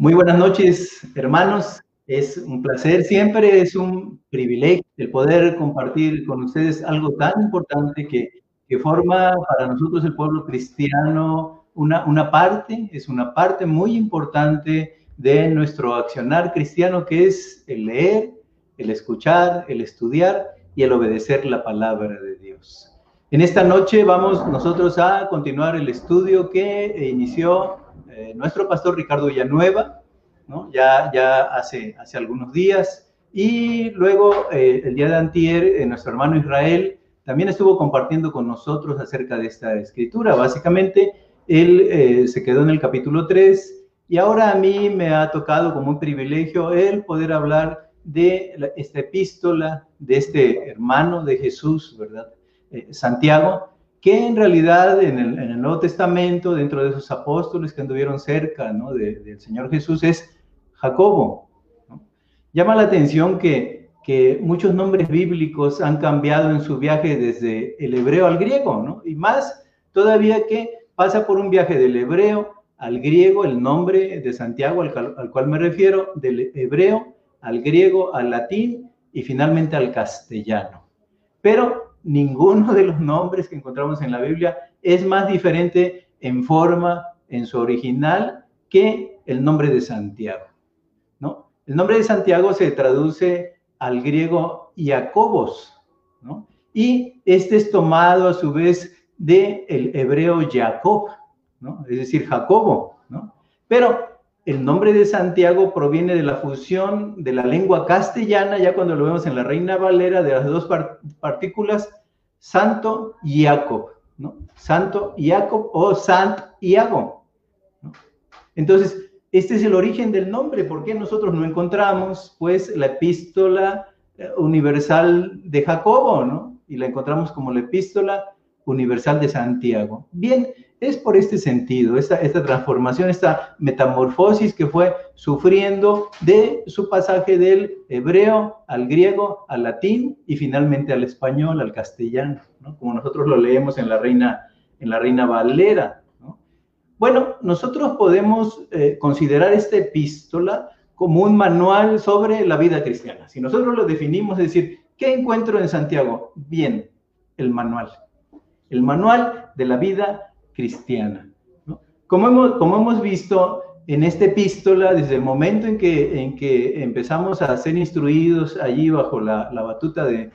Muy buenas noches, hermanos. Es un placer, siempre es un privilegio el poder compartir con ustedes algo tan importante que, que forma para nosotros el pueblo cristiano una, una parte, es una parte muy importante de nuestro accionar cristiano, que es el leer, el escuchar, el estudiar y el obedecer la palabra de Dios. En esta noche vamos nosotros a continuar el estudio que inició eh, nuestro pastor Ricardo Villanueva, ya, hace, algunos días, y luego eh, el día de antier eh, nuestro hermano Israel también estuvo compartiendo con nosotros acerca de esta escritura. Básicamente, él se quedó en el capítulo 3 y ahora a mí me ha tocado como un privilegio el poder hablar de esta epístola, de este hermano de Jesús, ¿verdad? Santiago, que en realidad en el, Nuevo Testamento, dentro de esos apóstoles que anduvieron cerca del Señor Jesús, es Jacobo. Llama la atención que, que, muchos nombres bíblicos han cambiado en su viaje desde el hebreo al griego, y más todavía que pasa por un viaje del hebreo al griego, el nombre de Santiago al, al cual me refiero, del hebreo al griego, al latín y finalmente al castellano. Pero ninguno de los nombres que encontramos en la Biblia es más diferente en forma, en su original, que el nombre de Santiago. ¿no? El nombre de Santiago se traduce al griego Jacobos, ¿no? y este es tomado a su vez del el hebreo Jacob, ¿no? es decir, Jacobo. ¿no? Pero el nombre de Santiago proviene de la fusión de la lengua castellana, ya cuando lo vemos en la Reina Valera, de las dos partículas, Santo Jacob, ¿no? Santo Jacob o Sant Iago. ¿no? Entonces, este es el origen del nombre. ¿Por qué nosotros no encontramos, pues, la epístola eh, universal de Jacobo, ¿no? Y la encontramos como la epístola universal de Santiago. Bien, es por este sentido, esta, transformación, esta metamorfosis que fue sufriendo de su pasaje del hebreo al griego, al latín y finalmente al español, al castellano, como nosotros lo leemos en la Reina, en la Reina Valera. Bueno, nosotros podemos eh, considerar esta epístola como un manual sobre la vida cristiana. Si nosotros lo definimos, es decir, ¿qué encuentro en Santiago? Bien, el manual. El manual de la vida cristiana. Como, hemos, como hemos visto en esta epístola, desde el momento en que, en que empezamos a ser instruidos allí bajo la, batuta de,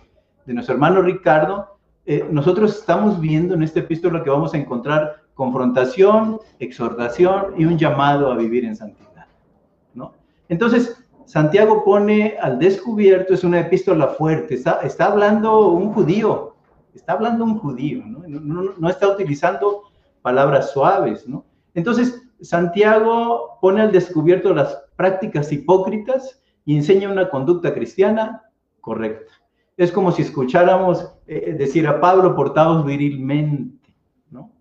nuestro hermano Ricardo, eh, nosotros estamos viendo en esta epístola que vamos a encontrar confrontación, exhortación y un llamado a vivir en santidad. ¿no? Entonces, Santiago pone al descubierto, es una epístola fuerte, está, está hablando un judío, está hablando un judío, ¿no? No, no está utilizando palabras suaves, ¿no? Entonces, Santiago pone al descubierto las prácticas hipócritas y enseña una conducta cristiana correcta. Es como si escucháramos eh, decir a Pablo, portados virilmente, ¿no?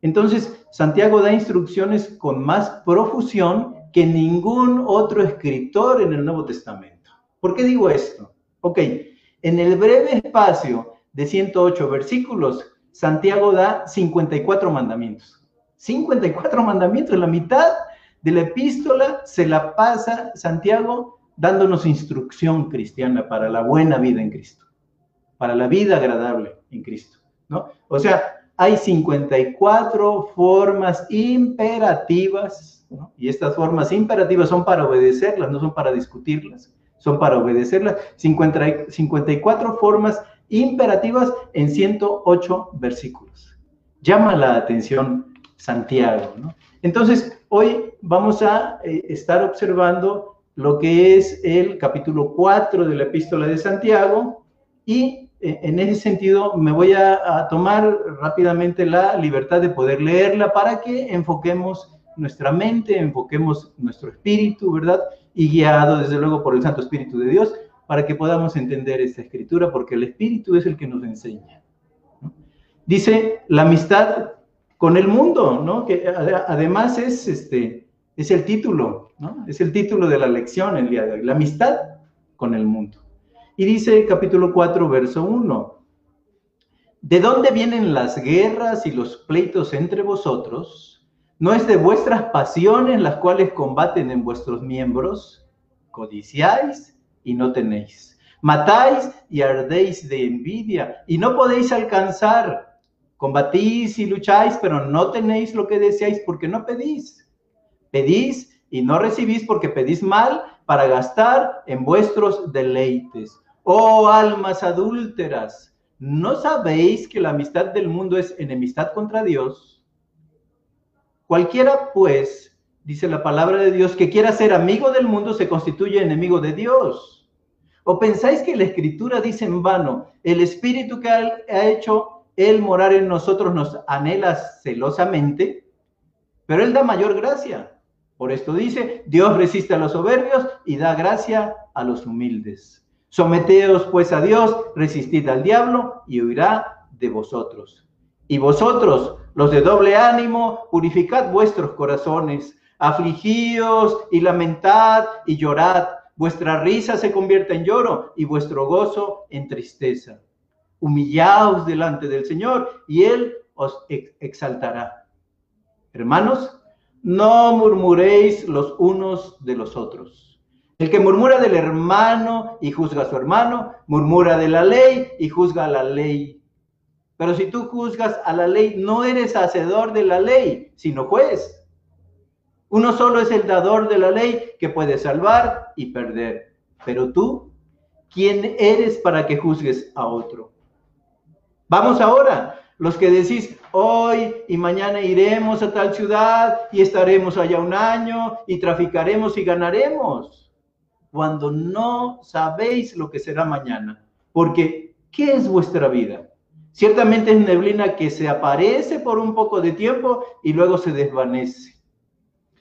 Entonces, Santiago da instrucciones con más profusión que ningún otro escritor en el Nuevo Testamento. ¿Por qué digo esto? Ok, en el breve espacio de 108 versículos, Santiago da 54 mandamientos. 54 mandamientos, la mitad de la epístola se la pasa Santiago dándonos instrucción cristiana para la buena vida en Cristo, para la vida agradable en Cristo, ¿no? O sea, hay 54 formas imperativas, y estas formas imperativas son para obedecerlas, no son para discutirlas, son para obedecerlas. 54 formas imperativas en 108 versículos. Llama la atención Santiago. Entonces, hoy vamos a eh, estar observando lo que es el capítulo 4 de la epístola de Santiago y eh, en ese sentido me voy a, tomar rápidamente la libertad de poder leerla para que enfoquemos nuestra mente, enfoquemos nuestro espíritu, ¿verdad? Y guiado desde luego por el Santo Espíritu de Dios, para que podamos entender esta escritura, porque el Espíritu es el que nos enseña. Dice la amistad con el mundo, ¿no? que además es, este, es el título, ¿no? es el título de la lección el día de hoy, la amistad con el mundo. Y dice capítulo 4, verso 1, ¿de dónde vienen las guerras y los pleitos entre vosotros? ¿No es de vuestras pasiones las cuales combaten en vuestros miembros? Codiciáis y no tenéis. Matáis y ardéis de envidia y no podéis alcanzar. Combatís y lucháis, pero no tenéis lo que deseáis porque no pedís. Pedís y no recibís porque pedís mal para gastar en vuestros deleites. Oh almas adúlteras, ¿no sabéis que la amistad del mundo es enemistad contra Dios? Cualquiera, pues, dice la palabra de Dios, que quiera ser amigo del mundo se constituye enemigo de Dios. ¿O pensáis que la escritura dice en vano, el espíritu que ha hecho él morar en nosotros nos anhela celosamente? Pero él da mayor gracia. Por esto dice, Dios resiste a los soberbios y da gracia a los humildes. Someteos pues a Dios, resistid al diablo y huirá de vosotros. Y vosotros, los de doble ánimo, purificad vuestros corazones, afligíos y lamentad y llorad. Vuestra risa se convierte en lloro y vuestro gozo en tristeza. Humillaos delante del Señor y Él os exaltará. Hermanos, no murmuréis los unos de los otros. El que murmura del hermano y juzga a su hermano, murmura de la ley y juzga a la ley pero si tú juzgas a la ley, no eres hacedor de la ley, sino juez. Uno solo es el dador de la ley que puede salvar y perder. Pero tú, ¿quién eres para que juzgues a otro? Vamos ahora, los que decís, hoy y mañana iremos a tal ciudad y estaremos allá un año y traficaremos y ganaremos, cuando no sabéis lo que será mañana. Porque, ¿qué es vuestra vida? Ciertamente es neblina que se aparece por un poco de tiempo y luego se desvanece.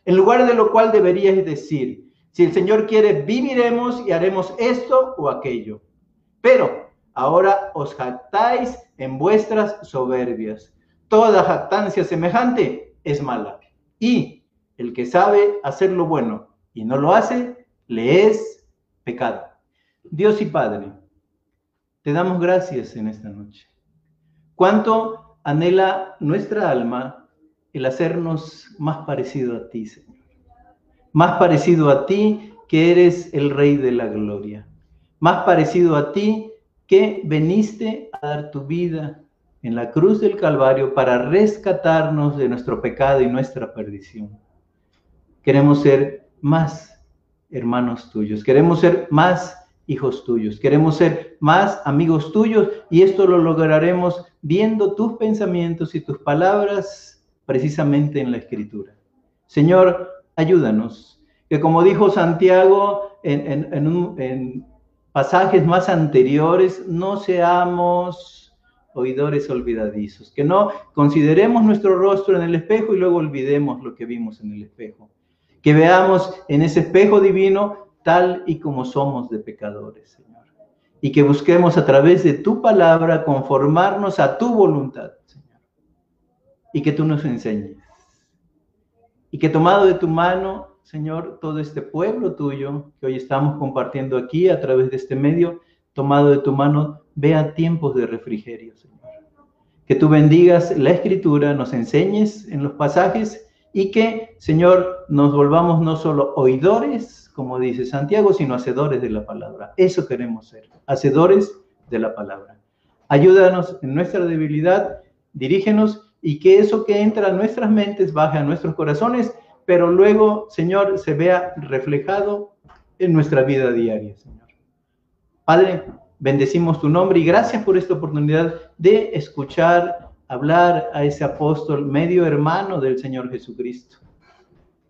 En lugar de lo cual deberíais decir, si el Señor quiere, viviremos y haremos esto o aquello. Pero ahora os jactáis en vuestras soberbias. Toda jactancia semejante es mala. Y el que sabe hacer lo bueno y no lo hace, le es pecado. Dios y Padre, te damos gracias en esta noche. ¿Cuánto anhela nuestra alma el hacernos más parecido a ti, Señor? Más parecido a ti que eres el Rey de la Gloria. Más parecido a ti que veniste a dar tu vida en la cruz del Calvario para rescatarnos de nuestro pecado y nuestra perdición. Queremos ser más hermanos tuyos, queremos ser más hijos tuyos. Queremos ser más amigos tuyos y esto lo lograremos viendo tus pensamientos y tus palabras precisamente en la escritura. Señor, ayúdanos, que como dijo Santiago en, pasajes más anteriores, no seamos oidores olvidadizos, que no consideremos nuestro rostro en el espejo y luego olvidemos lo que vimos en el espejo. Que veamos en ese espejo divino tal y como somos de pecadores, Señor. Y que busquemos a través de tu palabra conformarnos a tu voluntad. Y que tú nos enseñes. Y que tomado de tu mano, Señor, todo este pueblo tuyo que hoy estamos compartiendo aquí a través de este medio, tomado de tu mano, vea tiempos de refrigerio, Señor. Que tú bendigas la escritura, nos enseñes en los pasajes y que, Señor, nos volvamos no solo oidores, como dice Santiago, sino hacedores de la palabra. Eso queremos ser, hacedores de la palabra. Ayúdanos en nuestra debilidad, dirígenos y que eso que entra a nuestras mentes baje a nuestros corazones, pero luego, Señor, se vea reflejado en nuestra vida diaria, Señor. Padre, bendecimos tu nombre y gracias por esta oportunidad de escuchar, hablar a ese apóstol medio hermano del Señor Jesucristo.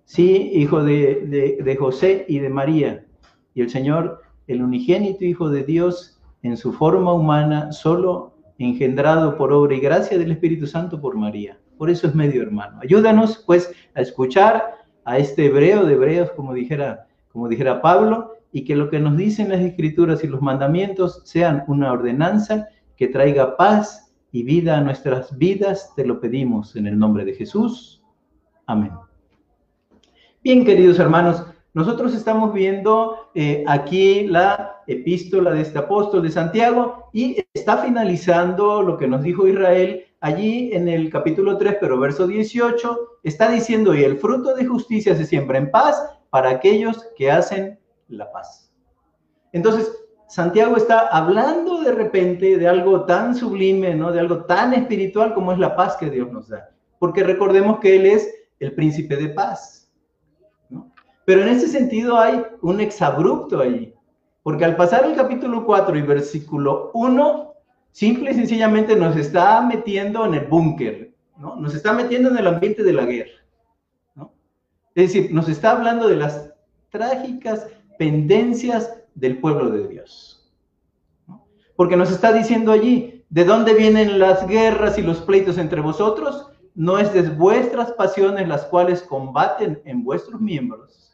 Sí, hijo de, José y de María. Y el Señor, el unigénito Hijo de Dios, en su forma humana, solo engendrado por obra y gracia del Espíritu Santo por María. Por eso es medio hermano. Ayúdanos, pues, a escuchar a este hebreo de hebreos, como dijera, como dijera Pablo, y que lo que nos dicen las escrituras y los mandamientos sean una ordenanza que traiga paz y vida a nuestras vidas. Te lo pedimos en el nombre de Jesús. Amén. Bien, queridos hermanos, nosotros estamos viendo eh, aquí la epístola de este apóstol de Santiago y está finalizando lo que nos dijo Israel allí en el capítulo 3, pero verso 18, está diciendo, y el fruto de justicia se siembra en paz para aquellos que hacen la paz. Entonces, Santiago está hablando de repente de algo tan sublime, ¿no? De algo tan espiritual como es la paz que Dios nos da. Porque recordemos que Él es el príncipe de paz. Pero en ese sentido hay un exabrupto ahí. Porque al pasar el capítulo 4 y versículo 1, simple y sencillamente nos está metiendo en el búnker, ¿no? Nos está metiendo en el ambiente de la guerra, ¿no? Es decir, nos está hablando de las trágicas pendencias del pueblo de Dios. ¿no? Porque nos está diciendo allí, ¿de dónde vienen las guerras y los pleitos entre vosotros? No es de vuestras pasiones las cuales combaten en vuestros miembros.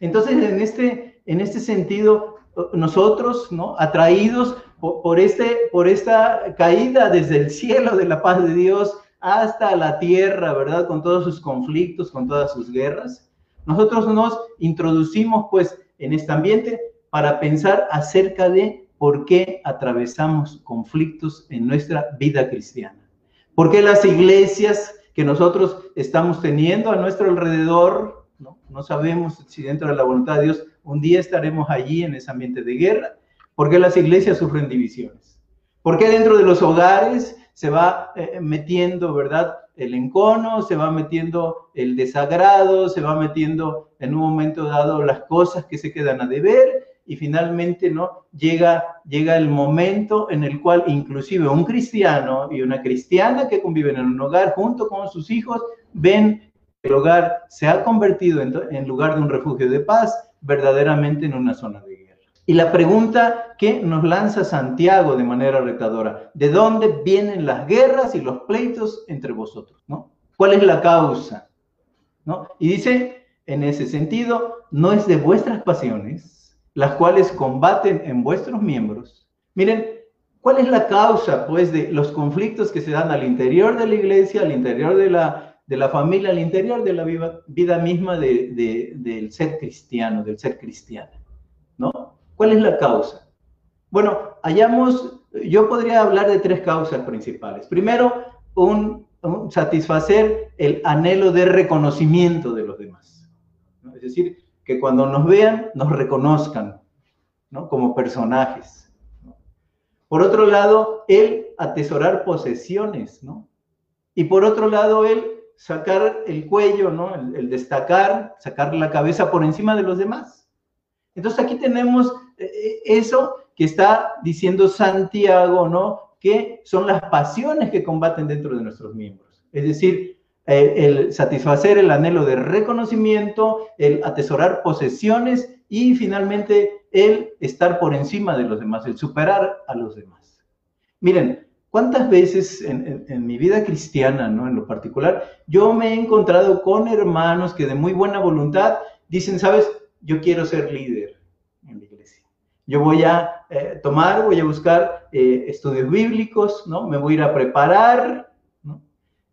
Entonces, en este, en este sentido, nosotros, ¿no? Atraídos por, este, por esta caída desde el cielo de la paz de Dios hasta la tierra, ¿verdad? Con todos sus conflictos, con todas sus guerras. Nosotros nos introducimos pues en este ambiente para pensar acerca de por qué atravesamos conflictos en nuestra vida cristiana. ¿Por qué las iglesias que nosotros estamos teniendo a nuestro alrededor, no, sabemos si dentro de la voluntad de Dios un día estaremos allí en ese ambiente de guerra? ¿Por qué las iglesias sufren divisiones? ¿Por qué dentro de los hogares se va eh, metiendo, verdad, el encono, se va metiendo el desagrado, se va metiendo en un momento dado las cosas que se quedan a deber y finalmente no llega llega el momento en el cual inclusive un cristiano y una cristiana que conviven en un hogar junto con sus hijos ven el hogar se ha convertido en, lugar de un refugio de paz verdaderamente en una zona de guerra. Y la pregunta que nos lanza Santiago de manera retadora, ¿de dónde vienen las guerras y los pleitos entre vosotros? ¿no? ¿Cuál es la causa? Y dice, en ese sentido, no es de vuestras pasiones, las cuales combaten en vuestros miembros. Miren, ¿cuál es la causa, pues, de los conflictos que se dan al interior de la iglesia, al interior de la, de la familia, al interior de la vida, misma de, del ser cristiano, del ser cristiano? ¿No? ¿Cuál es la causa? Bueno, hallamos, yo podría hablar de tres causas principales. Primero, un, satisfacer el anhelo de reconocimiento de los demás. Es decir, que cuando nos vean, nos reconozcan ¿no? como personajes. Por otro lado, el atesorar posesiones, ¿no? Y por otro lado, el sacar el cuello, ¿no? El, destacar, sacar la cabeza por encima de los demás. Entonces aquí tenemos eh, eso que está diciendo Santiago, ¿no? Que son las pasiones que combaten dentro de nuestros miembros. Es decir, eh, el satisfacer el anhelo de reconocimiento, el atesorar posesiones y finalmente el estar por encima de los demás, el superar a los demás. Miren, ¿cuántas veces en, en, mi vida cristiana, ¿no? En lo particular, yo me he encontrado con hermanos que de muy buena voluntad dicen, sabes, yo quiero ser líder yo voy a eh, tomar, voy a buscar eh, estudios bíblicos, ¿no? Me voy a ir a preparar, ¿no?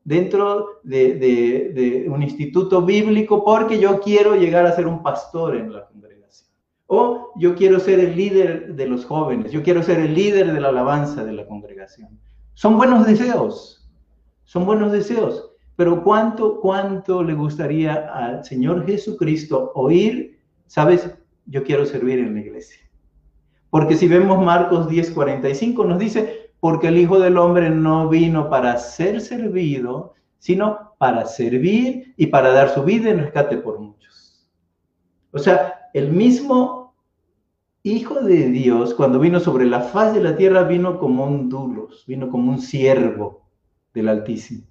Dentro de, un instituto bíblico porque yo quiero llegar a ser un pastor en la congregación. O yo quiero ser el líder de los jóvenes, yo quiero ser el líder de la alabanza de la congregación. Son buenos deseos, son buenos deseos. Pero ¿cuánto, cuánto le gustaría al Señor Jesucristo oír, sabes, yo quiero servir en la iglesia? Porque si vemos Marcos 10:45 nos dice, porque el Hijo del Hombre no vino para ser servido, sino para servir y para dar su vida en rescate por muchos. O sea, el mismo Hijo de Dios, cuando vino sobre la faz de la tierra, vino como un dulos, vino como un siervo del Altísimo.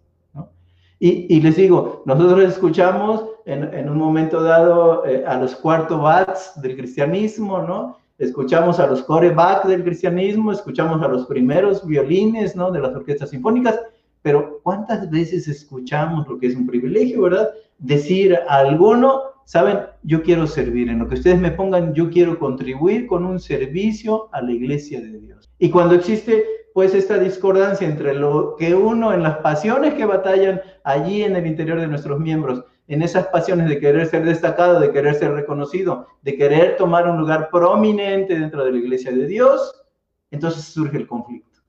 Y, les digo, nosotros escuchamos en, un momento dado eh, a los cuarto bats del cristianismo, ¿no? escuchamos a los corebacks del cristianismo, escuchamos a los primeros violines, ¿no? De las orquestas sinfónicas, pero ¿cuántas veces escuchamos lo que es un privilegio, verdad? Decir a alguno, saben, yo quiero servir, en lo que ustedes me pongan, yo quiero contribuir con un servicio a la iglesia de Dios. Y cuando existe pues esta discordancia entre lo que uno en las pasiones que batallan allí en el interior de nuestros miembros en esas pasiones de querer ser destacado, de querer ser reconocido, de querer tomar un lugar prominente dentro de la iglesia de Dios, entonces surge el conflicto.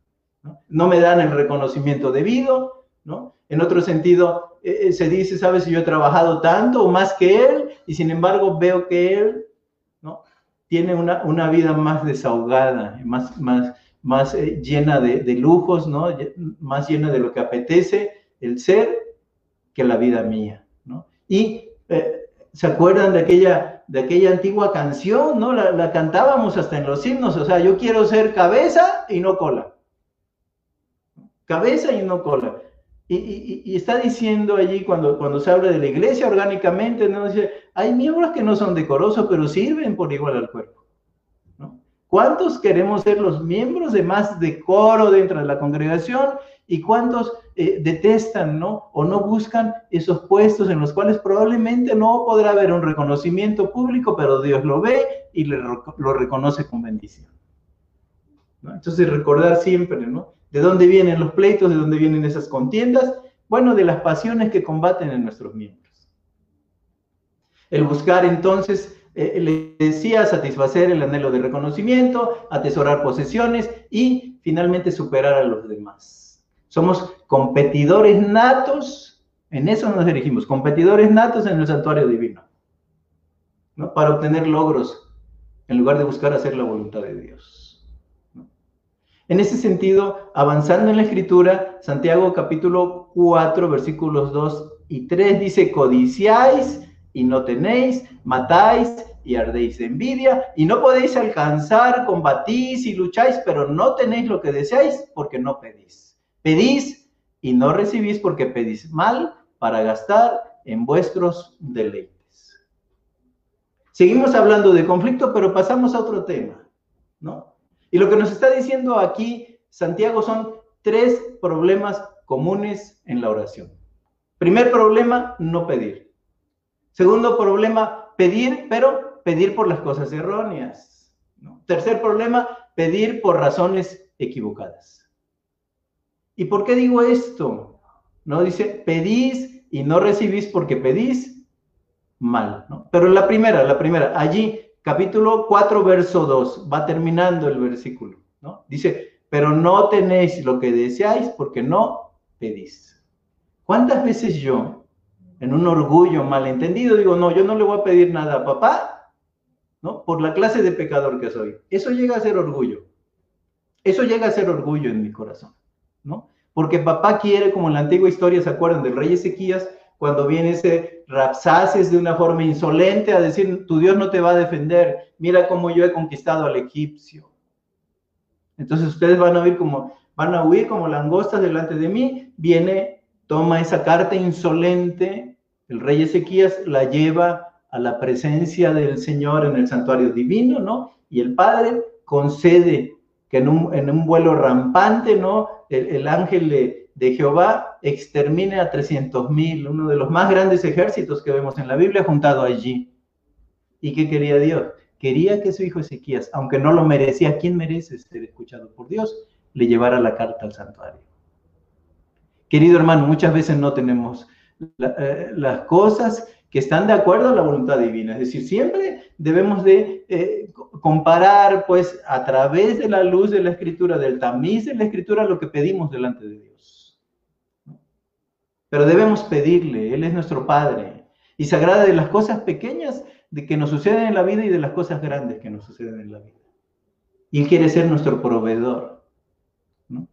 ¿no? me dan el reconocimiento debido, ¿no? En otro sentido, eh, eh, se dice, ¿sabes? Yo he trabajado tanto o más que él, y sin embargo veo que él, ¿no? Tiene una, una vida más desahogada, más, más, más eh, llena de, de, lujos, ¿no? Más llena de lo que apetece el ser que la vida mía, ¿no? Y ¿se acuerdan de aquella, de aquella antigua canción, ¿no? La, la cantábamos hasta en los himnos, o sea, yo quiero ser cabeza y no cola cabeza y no cola. Y, está diciendo allí, cuando, cuando se habla de la iglesia orgánicamente, ¿no? Dice, hay miembros que no son decorosos, pero sirven por igual al cuerpo. ¿no? ¿Cuántos queremos ser los miembros de más decoro dentro de la congregación? ¿Y cuántos eh, detestan, ¿no? O no buscan esos puestos en los cuales probablemente no podrá haber un reconocimiento público, pero Dios lo ve y lo reconoce con bendición. Entonces, recordar siempre, ¿no? ¿De dónde vienen los pleitos? ¿De dónde vienen esas contiendas? Bueno, de las pasiones que combaten en nuestros miembros. El buscar entonces, eh, le decía, satisfacer el anhelo de reconocimiento, atesorar posesiones y finalmente superar a los demás. Somos competidores natos, en eso nos dirigimos, competidores natos en el santuario divino, ¿no? para obtener logros en lugar de buscar hacer la voluntad de Dios. En ese sentido, avanzando en la escritura, Santiago capítulo 4, versículos 2 y 3 dice, codiciáis y no tenéis, matáis y ardéis de envidia, y no podéis alcanzar, combatís y lucháis, pero no tenéis lo que deseáis porque no pedís. Pedís y no recibís porque pedís mal para gastar en vuestros deleites. Seguimos hablando de conflicto, pero pasamos a otro tema, ¿no? Y lo que nos está diciendo aquí Santiago son tres problemas comunes en la oración. Primer problema, no pedir. Segundo problema, pedir, pero pedir por las cosas erróneas. Tercer problema, pedir por razones equivocadas. ¿Y por qué digo esto? No dice, pedís y no recibís porque pedís mal. ¿no? Pero la primera, la primera, allí capítulo 4, verso 2, va terminando el versículo, ¿no? Dice, pero no tenéis lo que deseáis porque no pedís. ¿Cuántas veces yo, en un orgullo malentendido, digo, no, yo no le voy a pedir nada a papá, ¿no? Por la clase de pecador que soy. Eso llega a ser orgullo. Eso llega a ser orgullo en mi corazón, ¿no? Porque papá quiere, como en la antigua historia, ¿se acuerdan del rey Ezequías? Cuando viene ese Rapsaces de una forma insolente a decir, tu Dios no te va a defender, mira cómo yo he conquistado al egipcio. Entonces ustedes van a oír como, van a huir como langostas delante de mí, viene, toma esa carta insolente, el rey Ezequías la lleva a la presencia del Señor en el santuario divino, ¿no? Y el Padre concede que en un, en un vuelo rampante, ¿no? El, el ángel le, de Jehová extermine a 300 mil, uno de los más grandes ejércitos que vemos en la Biblia juntado allí. ¿Y qué quería Dios? Quería que su hijo Ezequías, aunque no lo merecía, ¿quién merece ser escuchado por Dios? Le llevara la carta al santuario. Querido hermano, muchas veces no tenemos eh, las cosas que están de acuerdo a la voluntad divina. Es decir, siempre debemos de eh, comparar, pues, a través de la luz de la escritura, del tamiz de la escritura, lo que pedimos delante de Dios. Pero debemos pedirle, Él es nuestro Padre. Y se agrada de las cosas pequeñas de que nos suceden en la vida y de las cosas grandes que nos suceden en la vida. Y Él quiere ser nuestro proveedor. ¿no?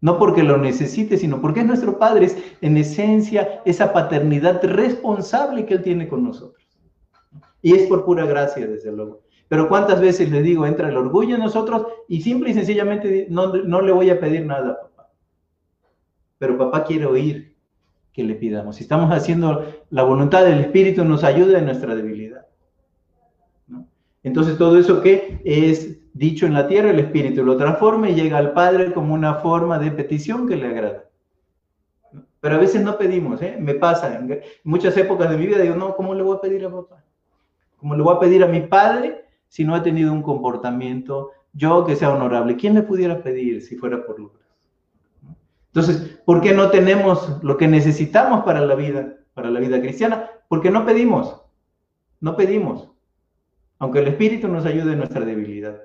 no porque lo necesite, sino porque es nuestro Padre. Es en esencia esa paternidad responsable que Él tiene con nosotros. Y es por pura gracia, desde luego. Pero cuántas veces le digo, entra el orgullo en nosotros y simple y sencillamente no, no le voy a pedir nada a papá. Pero papá quiere oír que le pidamos. Si estamos haciendo la voluntad del Espíritu, nos ayuda en nuestra debilidad. Entonces todo eso que es dicho en la tierra, el Espíritu lo transforma y llega al Padre como una forma de petición que le agrada. Pero a veces no pedimos, ¿eh? me pasa, en muchas épocas de mi vida digo, no, ¿cómo le voy a pedir a papá? ¿Cómo le voy a pedir a mi padre si no ha tenido un comportamiento yo que sea honorable? ¿Quién le pudiera pedir si fuera por lograr? Entonces, ¿por qué no tenemos lo que necesitamos para la vida, para la vida cristiana? Porque no pedimos, no pedimos, aunque el Espíritu nos ayude en nuestra debilidad,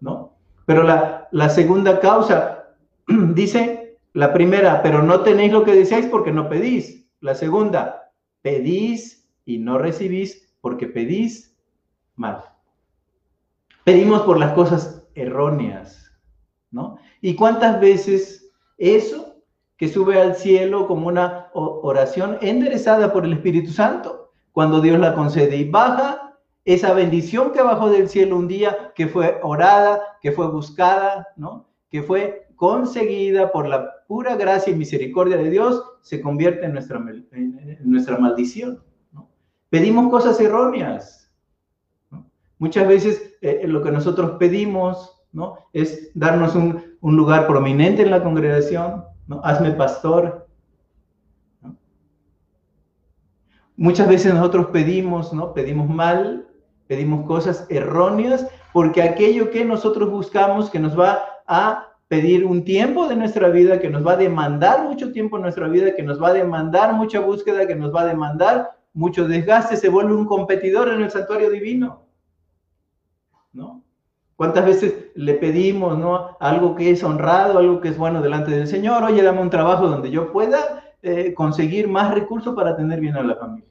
¿no? Pero la, la segunda causa, dice la primera, pero no tenéis lo que deseáis porque no pedís. La segunda, pedís y no recibís porque pedís mal. Pedimos por las cosas erróneas, ¿no? ¿Y cuántas veces eso que sube al cielo como una oración enderezada por el Espíritu Santo, cuando Dios la concede y baja esa bendición que bajó del cielo un día, que fue orada, que fue buscada, ¿no? Que fue conseguida por la pura gracia y misericordia de Dios, se convierte en nuestra, en nuestra maldición. Pedimos cosas erróneas. Muchas veces eh, lo que nosotros pedimos ¿no? es darnos un, un lugar prominente en la congregación, ¿no? hazme pastor. Muchas veces nosotros pedimos, ¿no? Pedimos mal, pedimos cosas erróneas, porque aquello que nosotros buscamos, que nos va a pedir un tiempo de nuestra vida, que nos va a demandar mucho tiempo en nuestra vida, que nos va a demandar mucha búsqueda, que nos va a demandar mucho desgaste, se vuelve un competidor en el santuario divino. ¿Cuántas veces le pedimos, ¿no? Algo que es honrado, algo que es bueno delante del Señor, oye, dame un trabajo donde yo pueda eh, conseguir más recursos para tener bien a la familia.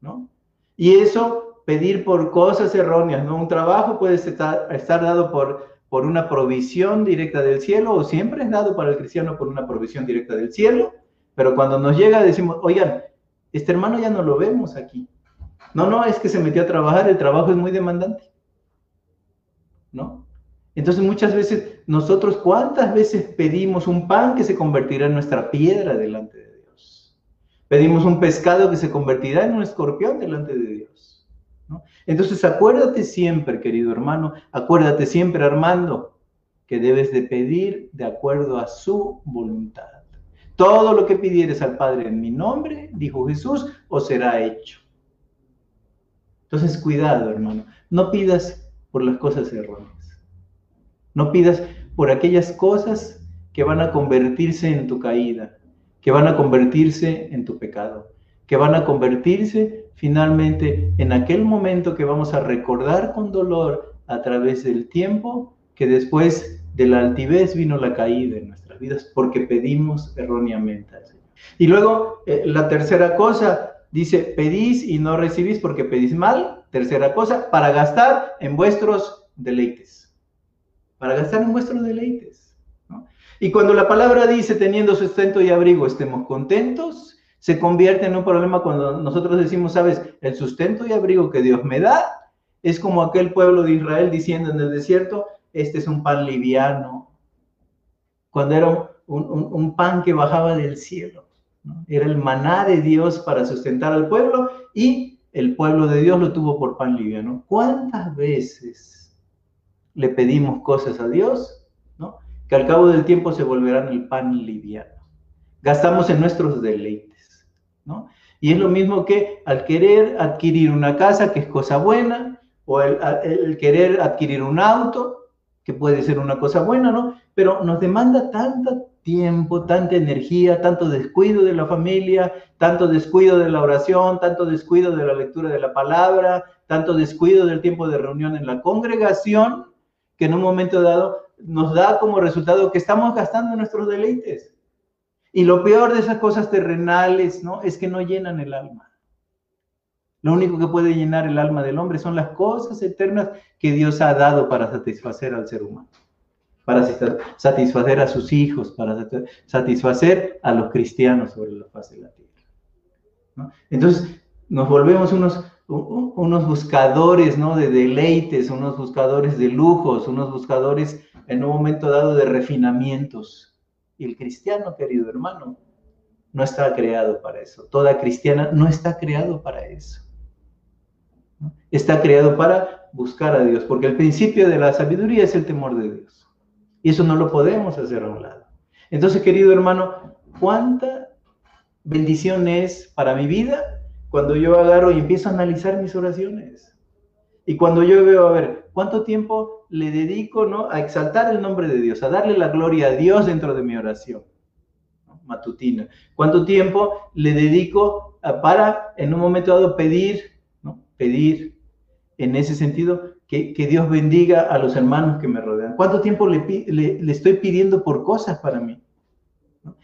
¿No? Y eso, pedir por cosas erróneas, ¿no? Un trabajo puede estar, estar dado por por una provisión directa del cielo o siempre es dado para el cristiano por una provisión directa del cielo, pero cuando nos llega decimos, oigan, este hermano ya no lo vemos aquí. No, no, es que se metió a trabajar, el trabajo es muy demandante. Entonces muchas veces nosotros, ¿cuántas veces pedimos un pan que se convertirá en nuestra piedra delante de Dios? Pedimos un pescado que se convertirá en un escorpión delante de Dios. Entonces acuérdate siempre, querido hermano, acuérdate siempre, Armando, que debes de pedir de acuerdo a su voluntad. Todo lo que pidieres al Padre en mi nombre, dijo Jesús, os será hecho. Entonces, cuidado, hermano. No pidas por las cosas erróneas. No pidas por aquellas cosas que van a convertirse en tu caída, que van a convertirse en tu pecado, que van a convertirse finalmente en aquel momento que vamos a recordar con dolor a través del tiempo, que después de la altivez vino la caída en nuestras vidas porque pedimos erróneamente al Señor. Y luego eh, la tercera cosa, dice, pedís y no recibís porque pedís mal. Tercera cosa, para gastar en vuestros deleites. Para gastar en vuestros deleites. Y cuando la palabra dice, teniendo sustento y abrigo, estemos contentos, se convierte en un problema cuando nosotros decimos, sabes, el sustento y abrigo que Dios me da es como aquel pueblo de Israel diciendo en el desierto, este es un pan liviano, cuando era un, pan que bajaba del cielo, era el maná de Dios para sustentar al pueblo y el pueblo de Dios lo tuvo por pan liviano. ¿Cuántas veces le pedimos cosas a Dios, ¿no? que al cabo del tiempo se volverán el pan liviano? Gastamos en nuestros deleites y es lo mismo que al querer adquirir una casa, que es cosa buena, o el, querer adquirir un auto, que puede ser una cosa buena, ¿no? Pero nos demanda tanto tiempo, tanta energía, tanto descuido de la familia, tanto descuido de la oración, tanto descuido de la lectura de la palabra, tanto descuido del tiempo de reunión en la congregación, que en un momento dado nos da como resultado que estamos gastando nuestros deleites. Y lo peor de esas cosas terrenales, ¿no? Es que no llenan el alma. Lo único que puede llenar el alma del hombre son las cosas eternas que Dios ha dado para satisfacer al ser humano, para satisfacer a sus hijos, para satisfacer a los cristianos sobre la faz de la tierra. Entonces, nos volvemos unos, unos buscadores ¿no? de deleites, unos buscadores de lujos, unos buscadores en un momento dado de refinamientos. Y el cristiano, querido hermano, no está creado para eso. Toda cristiana no está creado para eso. Está creado para buscar a Dios, porque el principio de la sabiduría es el temor de Dios. Y eso no lo podemos hacer a un lado. Entonces, querido hermano, ¿cuánta bendición es para mi vida cuando yo agarro y empiezo a analizar mis oraciones? Y cuando yo veo, a ver, ¿cuánto tiempo le dedico ¿no? a exaltar el nombre de Dios, a darle la gloria a Dios dentro de mi oración matutina? ¿Cuánto tiempo le dedico para, en un momento dado, pedir. Pedir en ese sentido que, Dios bendiga a los hermanos que me rodean? ¿Cuánto tiempo le, le, estoy pidiendo por cosas para mí?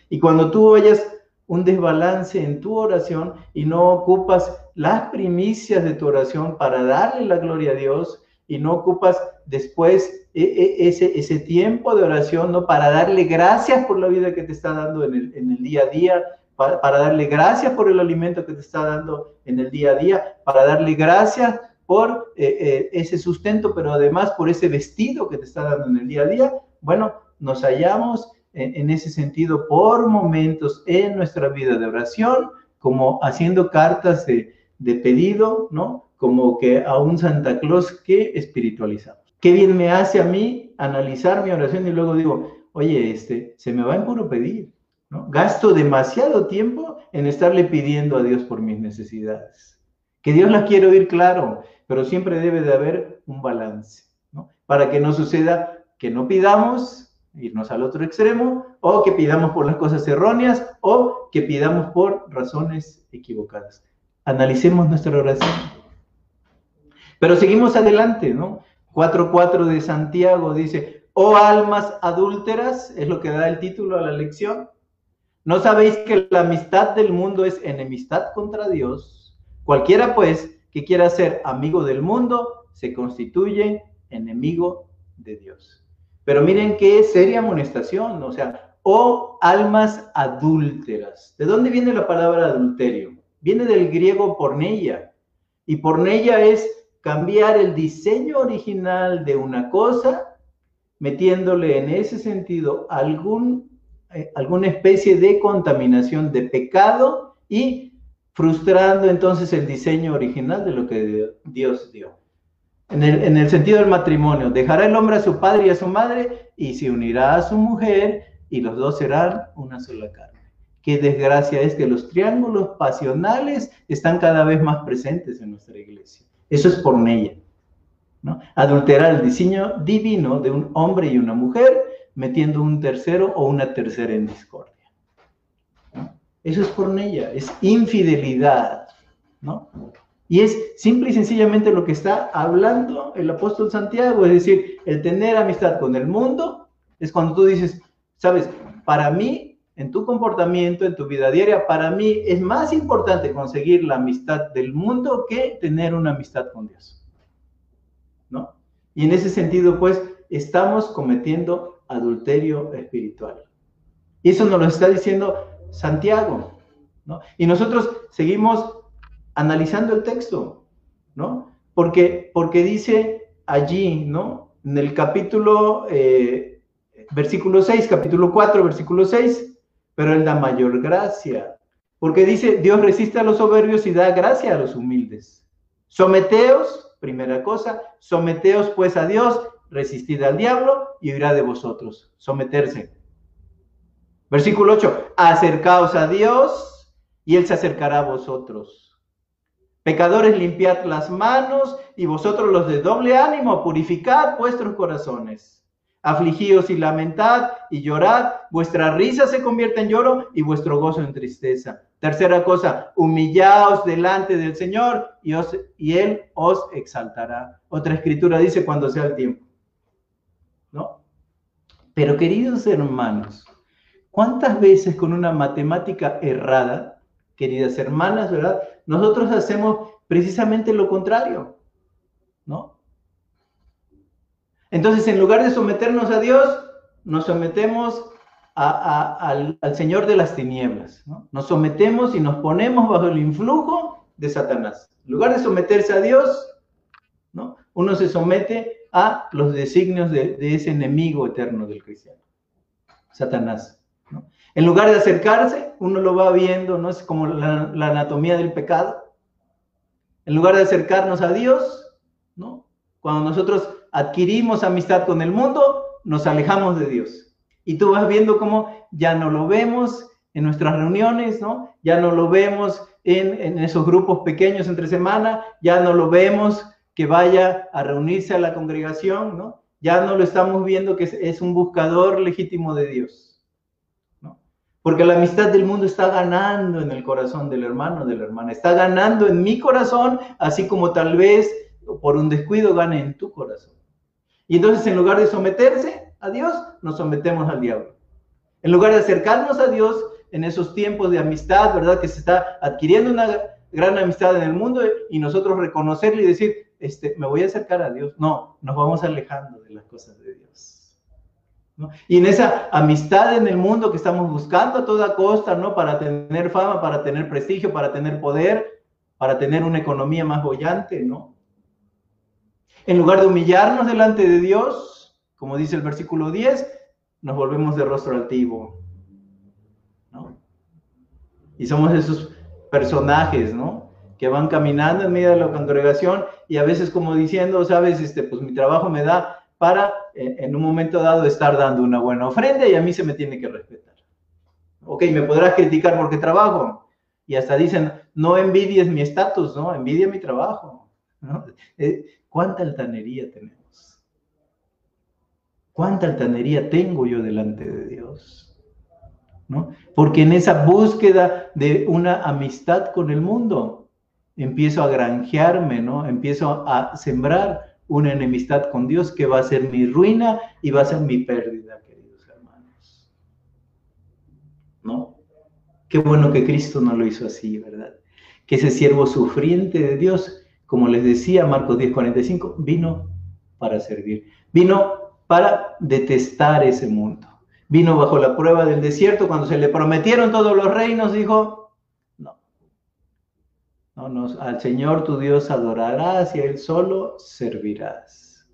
Y cuando tú vayas un desbalance en tu oración y no ocupas las primicias de tu oración para darle la gloria a Dios y no ocupas después e, e, ese, ese tiempo de oración, ¿no? Para darle gracias por la vida que te está dando en el, en el día a día, para, darle gracias por el alimento que te está dando en el día a día, para darle gracias por eh, eh, ese sustento, pero además por ese vestido que te está dando en el día a día. Bueno, nos hallamos en, ese sentido por momentos en nuestra vida de oración, como haciendo cartas de, de pedido, ¿no? Como que a un Santa Claus que espiritualizamos. Qué bien me hace a mí analizar mi oración y luego digo, oye, este, se me va en puro pedir, Gasto demasiado tiempo en estarle pidiendo a Dios por mis necesidades. Que Dios las quiere oír claro, pero siempre debe de haber un balance, ¿no? Para que no suceda que no pidamos irnos al otro extremo, o que pidamos por las cosas erróneas, o que pidamos por razones equivocadas. Analicemos nuestra oración. Pero seguimos adelante, ¿no? 4.4 de Santiago dice, oh almas adúlteras, es lo que da el título a la lección. ¿No sabéis que la amistad del mundo es enemistad contra Dios? Cualquiera, pues, que quiera ser amigo del mundo, se constituye enemigo de Dios. Pero miren qué seria amonestación, o sea, o almas adúlteras. ¿De dónde viene la palabra adulterio? Viene del griego porneia. Y porneia es cambiar el diseño original de una cosa, metiéndole en ese sentido algún, eh, alguna especie de contaminación de pecado y frustrando entonces el diseño original de lo que Dios dio. En el, sentido del matrimonio, dejará el hombre a su padre y a su madre y se unirá a su mujer y los dos serán una sola carne. Qué desgracia es que los triángulos pasionales están cada vez más presentes en nuestra iglesia. Eso es por ella. ¿no? Adulterar el diseño divino de un hombre y una mujer metiendo un tercero o una tercera en discordia. Eso es por ella, es infidelidad. ¿no? Y es simple y sencillamente lo que está hablando el apóstol Santiago, es decir, el tener amistad con el mundo es cuando tú dices, sabes, para mí, en tu comportamiento, en tu vida diaria, para mí es más importante conseguir la amistad del mundo que tener una amistad con Dios. ¿No? Y en ese sentido, pues, estamos cometiendo adulterio espiritual. Y eso nos lo está diciendo Santiago, ¿no? Y nosotros seguimos analizando el texto, ¿no? Porque, porque dice allí, ¿no? En el capítulo, eh, versículo 6, capítulo 4, versículo 6, pero él da mayor gracia. Porque dice, Dios resiste a los soberbios y da gracia a los humildes. Someteos, primera cosa, someteos pues a Dios, resistid al diablo y huirá de vosotros. Someterse. Versículo 8, acercaos a Dios y Él se acercará a vosotros. Pecadores, limpiad las manos y vosotros los de doble ánimo, purificad vuestros corazones. Afligíos y lamentad y llorad, vuestra risa se convierte en lloro y vuestro gozo en tristeza. Tercera cosa, humillaos delante del Señor y, y Él os exaltará. Otra escritura dice cuando sea el tiempo. ¿No? Pero queridos hermanos, ¿cuántas veces con una matemática errada queridas hermanas, ¿verdad? Nosotros hacemos precisamente lo contrario, ¿no? Entonces, en lugar de someternos a Dios, nos sometemos al, Señor de las tinieblas, ¿no? Nos sometemos y nos ponemos bajo el influjo de Satanás. En lugar de someterse a Dios, ¿no? Uno se somete a los designios de, ese enemigo eterno del cristiano, Satanás. En lugar de acercarse, uno lo va viendo, ¿no? Es como la, anatomía del pecado. En lugar de acercarnos a Dios, ¿no? Cuando nosotros adquirimos amistad con el mundo, nos alejamos de Dios. Y tú vas viendo cómo ya no lo vemos en nuestras reuniones, ¿no? Ya no lo vemos en, en esos grupos pequeños entre semana, ya no lo vemos que vaya a reunirse a la congregación, ¿no? Ya no lo estamos viendo que es un buscador legítimo de Dios. Porque la amistad del mundo está ganando en el corazón del hermano, de la hermana. Está ganando en mi corazón, así como tal vez por un descuido gane en tu corazón. Y entonces en lugar de someterse a Dios, nos sometemos al diablo. En lugar de acercarnos a Dios en esos tiempos de amistad, ¿verdad? Que se está adquiriendo una gran amistad en el mundo y nosotros reconocerle y decir, este, me voy a acercar a Dios. No, nos vamos alejando de las cosas de Dios. Y en esa amistad en el mundo que estamos buscando a toda costa, ¿no? Para tener fama, para tener prestigio, para tener poder, para tener una economía más bollante, ¿no? En lugar de humillarnos delante de Dios, como dice el versículo 10, nos volvemos de rostro altivo, ¿no? Y somos esos personajes, ¿no? Que van caminando en medio de la congregación y a veces como diciendo, sabes, este, pues mi trabajo me da para en un momento dado estar dando una buena ofrenda y a mí se me tiene que respetar. Ok, me podrás criticar porque trabajo. Y hasta dicen, no envidies mi estatus, ¿no? Envidia mi trabajo. Eh, ¿Cuánta altanería tenemos? ¿Cuánta altanería tengo yo delante de Dios? ¿No? Porque en esa búsqueda de una amistad con el mundo, empiezo a granjearme, ¿no? Empiezo a sembrar una enemistad con Dios que va a ser mi ruina y va a ser mi pérdida, queridos hermanos. ¿No? Qué bueno que Cristo no lo hizo así, ¿verdad? Que ese siervo sufriente de Dios, como les decía Marcos 10:45, vino para servir, vino para detestar ese mundo. Vino bajo la prueba del desierto cuando se le prometieron todos los reinos, dijo, al Señor tu Dios adorarás y a Él solo servirás.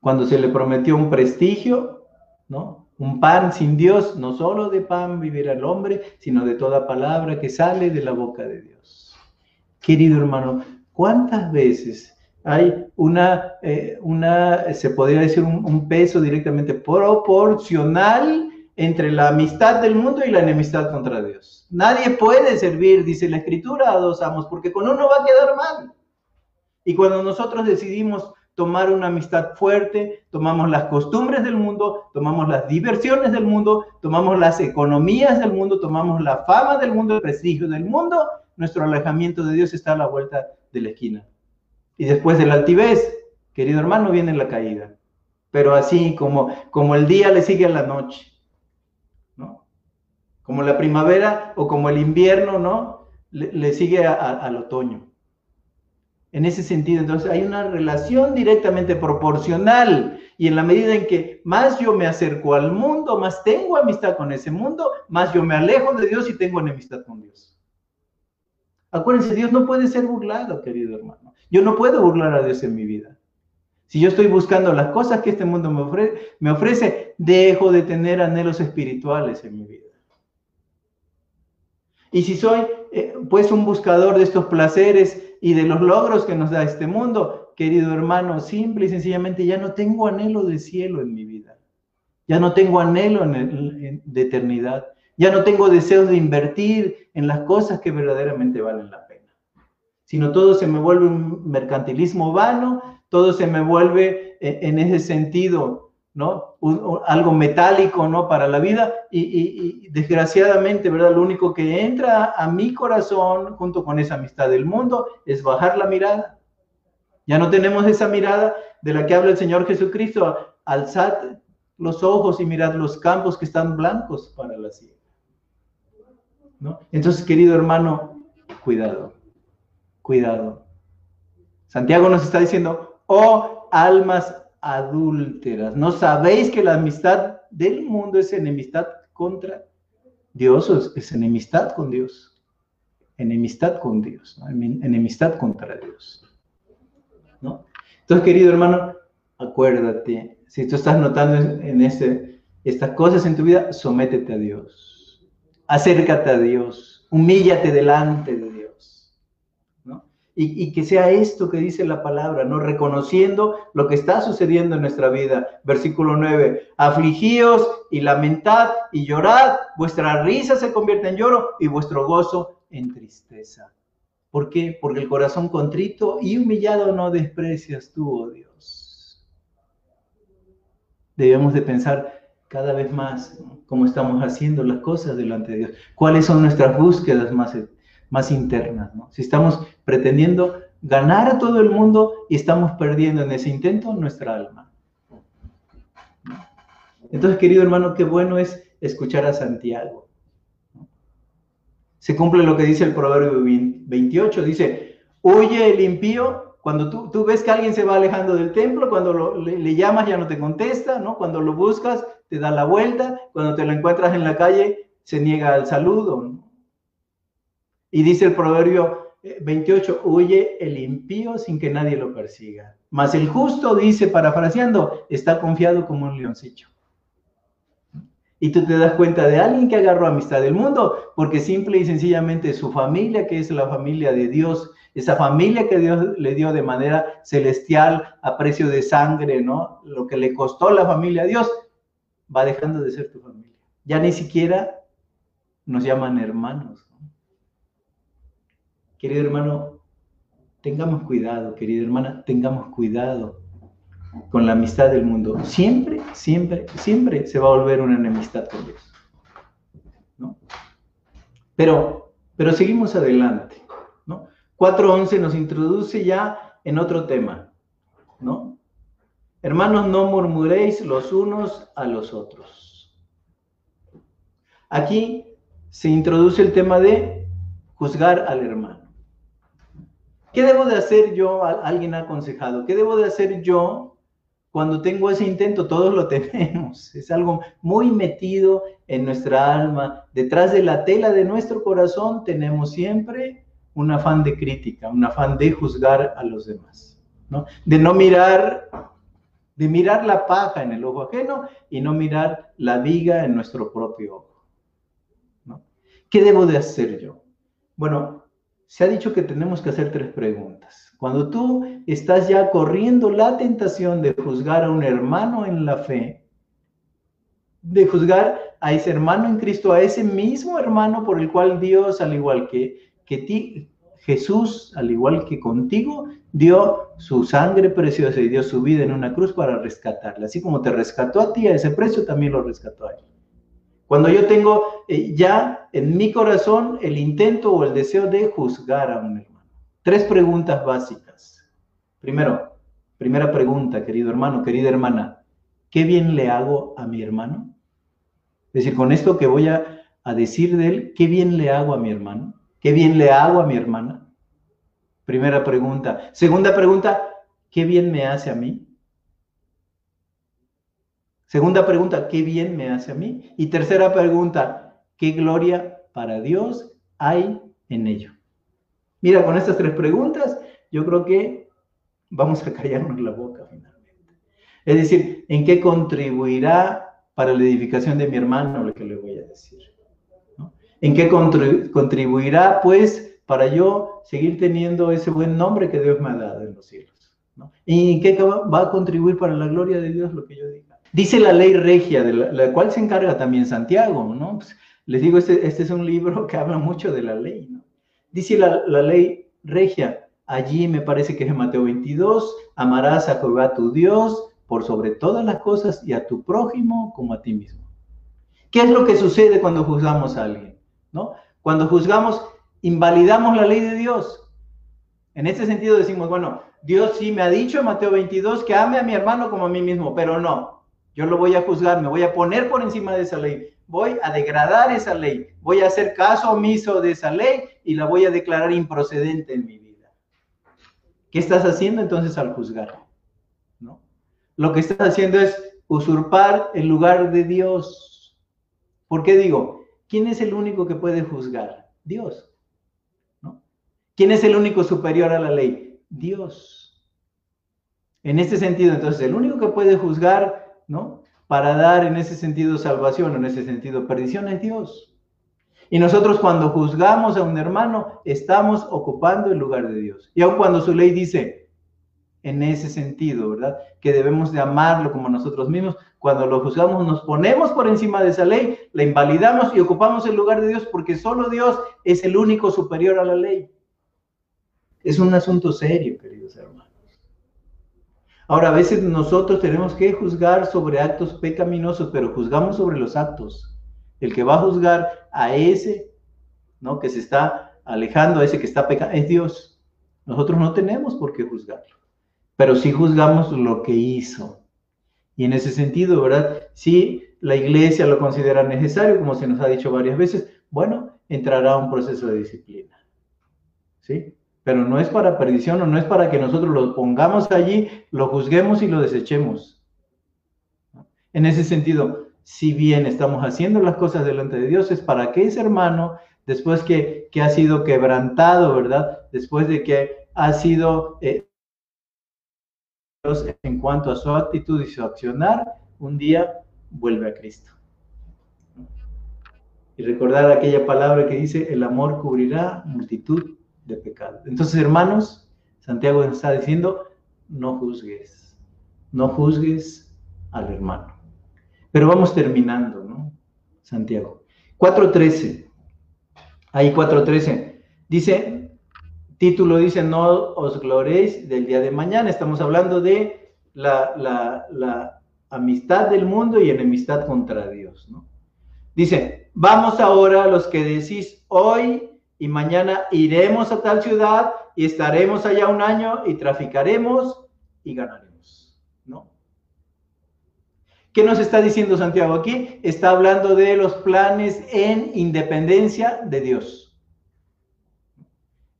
Cuando se le prometió un prestigio, ¿no? Un pan sin Dios, no solo de pan vivirá el hombre, sino de toda palabra que sale de la boca de Dios. Querido hermano, ¿cuántas veces hay una, eh, una se podría decir, un peso directamente proporcional entre la amistad del mundo y la enemistad contra Dios. Nadie puede servir, dice la escritura, a dos amos, porque con uno va a quedar mal. Y cuando nosotros decidimos tomar una amistad fuerte, tomamos las costumbres del mundo, tomamos las diversiones del mundo, tomamos las economías del mundo, tomamos la fama del mundo, el prestigio del mundo, nuestro alejamiento de Dios está a la vuelta de la esquina. Y después de la altivez, querido hermano, viene la caída. Pero así como, como el día le sigue a la noche, como la primavera o como el invierno, ¿no? Le, sigue al otoño. En ese sentido, entonces hay una relación directamente proporcional y en la medida en que más yo me acerco al mundo, más tengo amistad con ese mundo, más yo me alejo de Dios y tengo enemistad con Dios. Acuérdense, Dios no puede ser burlado, querido hermano. Yo no puedo burlar a Dios en mi vida. Si yo estoy buscando las cosas que este mundo me ofrece, dejo de tener anhelos espirituales en mi vida. Y si soy eh, pues un buscador de estos placeres y de los logros que nos da este mundo, querido hermano, simple y sencillamente ya no tengo anhelo de cielo en mi vida. Ya no tengo anhelo en, de eternidad. Ya no tengo deseos de invertir en las cosas que verdaderamente valen la pena. Sino todo se me vuelve un mercantilismo vano, todo se me vuelve eh, en ese sentido ¿no? algo metálico, ¿no? Para la vida y, desgraciadamente, ¿verdad? Lo único que entra a mi corazón junto con esa amistad del mundo es bajar la mirada. Ya no tenemos esa mirada de la que habla el Señor Jesucristo. Alzad los ojos y mirad los campos que están blancos para la siega. ¿No? Entonces, querido hermano, cuidado, cuidado. Santiago nos está diciendo, oh almas adúlteras. ¿No sabéis que la amistad del mundo es enemistad contra Dios? Es enemistad con Dios. Enemistad con Dios. Enemistad contra Dios. Entonces, querido hermano, acuérdate, si tú estás notando en este, estas cosas en tu vida, sométete a Dios. Acércate a Dios. Humíllate delante de Dios y, que sea esto que dice la palabra, ¿no? Reconociendo lo que está sucediendo en nuestra vida. Versículo 9, afligíos y lamentad y llorad, vuestra risa se convierte en lloro y vuestro gozo en tristeza. ¿Por qué? Porque el corazón contrito y humillado no desprecias tú, oh Dios. Debemos de pensar cada vez más cómo estamos haciendo las cosas delante de Dios, cuáles son nuestras búsquedas más internas. Si estamos pretendiendo ganar a todo el mundo y estamos perdiendo en ese intento nuestra alma. Entonces, querido hermano, qué bueno es escuchar a Santiago. Se cumple lo que dice el Proverbio 28, dice, huye el impío, cuando tú, tú ves que alguien se va alejando del templo, cuando le, llamas ya no te contesta, ¿no? Cuando lo buscas te da la vuelta, cuando te lo encuentras en la calle se niega al saludo. Y dice el Proverbio 28, eh, huye el impío sin que nadie lo persiga. Mas el justo dice, parafraseando, está confiado como un leoncillo. Y tú te das cuenta de alguien que agarró amistad del mundo, porque simple y sencillamente su familia, que es la familia de Dios, esa familia que Dios le dio de manera celestial a precio de sangre, ¿no? Lo que le costó la familia a Dios, va dejando de ser tu familia. Ya ni siquiera nos llaman hermanos. Querido hermano, tengamos cuidado, querida hermana, tengamos cuidado con la amistad del mundo, siempre, siempre, siempre se va a volver una enemistad con Dios. ¿no? Pero, pero seguimos adelante. ¿no? 4.11 nos introduce ya en otro tema. ¿no? Hermanos, no murmuréis los unos a los otros. Aquí se introduce el tema de juzgar al hermano. ¿Qué debo de hacer yo? Alguien ha aconsejado. ¿Qué debo de hacer yo cuando tengo ese intento, todos lo tenemos. Es algo muy metido en nuestra alma. Detrás de la tela de nuestro corazón tenemos siempre un afán de crítica, un afán de juzgar a los demás, ¿no? De no mirar, de mirar la paja en el ojo ajeno y no mirar la viga en nuestro propio ojo. ¿Qué debo de hacer yo? Bueno, se ha dicho que tenemos que hacer tres preguntas. Cuando tú estás ya corriendo la tentación de juzgar a un hermano en la fe, de juzgar a ese hermano en Cristo, a ese mismo hermano por el cual Dios, al igual que, que ti, Jesús, al igual que contigo, dio su sangre preciosa y dio su vida en una cruz para rescatarla. Así como te rescató a ti a ese precio, también lo rescató a él. Cuando yo tengo eh, ya en mi corazón el intento o el deseo de juzgar a un hermano. Tres preguntas básicas. Primero, primera pregunta, querido hermano, querida hermana, ¿qué bien le hago a mi hermano? Es decir, con esto que voy a, decir de él, ¿qué bien le hago a mi hermano? ¿Qué bien le hago a mi hermana? Primera pregunta. Segunda pregunta, ¿qué bien me hace a mí? Segunda pregunta, ¿qué bien me hace a mí? Y tercera pregunta, ¿qué gloria para Dios hay en ello? Mira, con estas tres preguntas, yo creo que vamos a callarnos la boca finalmente. Es decir, ¿en qué contribuirá para la edificación de mi hermano lo que le voy a decir? ¿En qué contribuirá, pues, para yo seguir teniendo ese buen nombre que Dios me ha dado en los cielos? ¿Y en qué va a contribuir para la gloria de Dios lo que yo diga? Dice la ley regia, de la, cual se encarga también Santiago, ¿no? Pues, les digo, este, este es un libro que habla mucho de la ley, ¿no? Dice la, ley regia, allí me parece que es en Mateo 22, amarás a Jehová tu Dios por sobre todas las cosas y a tu prójimo como a ti mismo. ¿Qué es lo que sucede cuando juzgamos a alguien? ¿No? Cuando juzgamos, invalidamos la ley de Dios. En este sentido decimos, bueno, Dios sí me ha dicho en Mateo 22 que ame a mi hermano como a mí mismo, pero no, yo lo voy a juzgar, me voy a poner por encima de esa ley voy a degradar esa ley, voy a hacer caso omiso de esa ley y la voy a declarar improcedente en mi vida. ¿Qué estás haciendo entonces al juzgar? ¿No? Lo que estás haciendo es usurpar el lugar de Dios. ¿Por qué digo? ¿Quién es el único que puede juzgar? Dios. ¿Quién es el único superior a la ley? Dios. En este sentido, entonces, el único que puede juzgar, ¿no? para dar en ese sentido salvación, en ese sentido perdición es Dios. Y nosotros cuando juzgamos a un hermano, estamos ocupando el lugar de Dios. Y aun cuando su ley dice, en ese sentido, ¿verdad? Que debemos de amarlo como nosotros mismos, cuando lo juzgamos nos ponemos por encima de esa ley, la invalidamos y ocupamos el lugar de Dios porque solo Dios es el único superior a la ley. Es un asunto serio, queridos hermanos. Ahora, a veces nosotros tenemos que juzgar sobre actos pecaminosos, pero juzgamos sobre los actos. El que va a juzgar a ese, ¿no? Que se está alejando, a ese que está pecando, es Dios. Nosotros no tenemos por qué juzgarlo, pero sí juzgamos lo que hizo. Y en ese sentido, ¿verdad? Si la iglesia lo considera necesario, como se nos ha dicho varias veces, bueno, entrará un proceso de disciplina. ¿Sí? Pero no es para perdición o no es para que nosotros lo pongamos allí, lo juzguemos y lo desechemos. En ese sentido, si bien estamos haciendo las cosas delante de Dios, es para que ese hermano, después que, ha sido quebrantado, ¿verdad? Después de que ha sido eh, en cuanto a su actitud y su accionar, un día vuelve a Cristo. Y recordar aquella palabra que dice, el amor cubrirá multitud de pecados. Entonces, hermanos, Santiago está diciendo, no juzgues, no juzgues al hermano. Pero vamos terminando, ¿no? Santiago. 4.13. Ahí 4.13. Dice, título dice, no os gloréis del día de mañana. Estamos hablando de la, la amistad del mundo y enemistad contra Dios, ¿no? Dice, vamos ahora los que decís hoy y mañana iremos a tal ciudad y estaremos allá un año y traficaremos y ganaremos, ¿no? ¿Qué nos está diciendo Santiago aquí? Está hablando de los planes en independencia de Dios.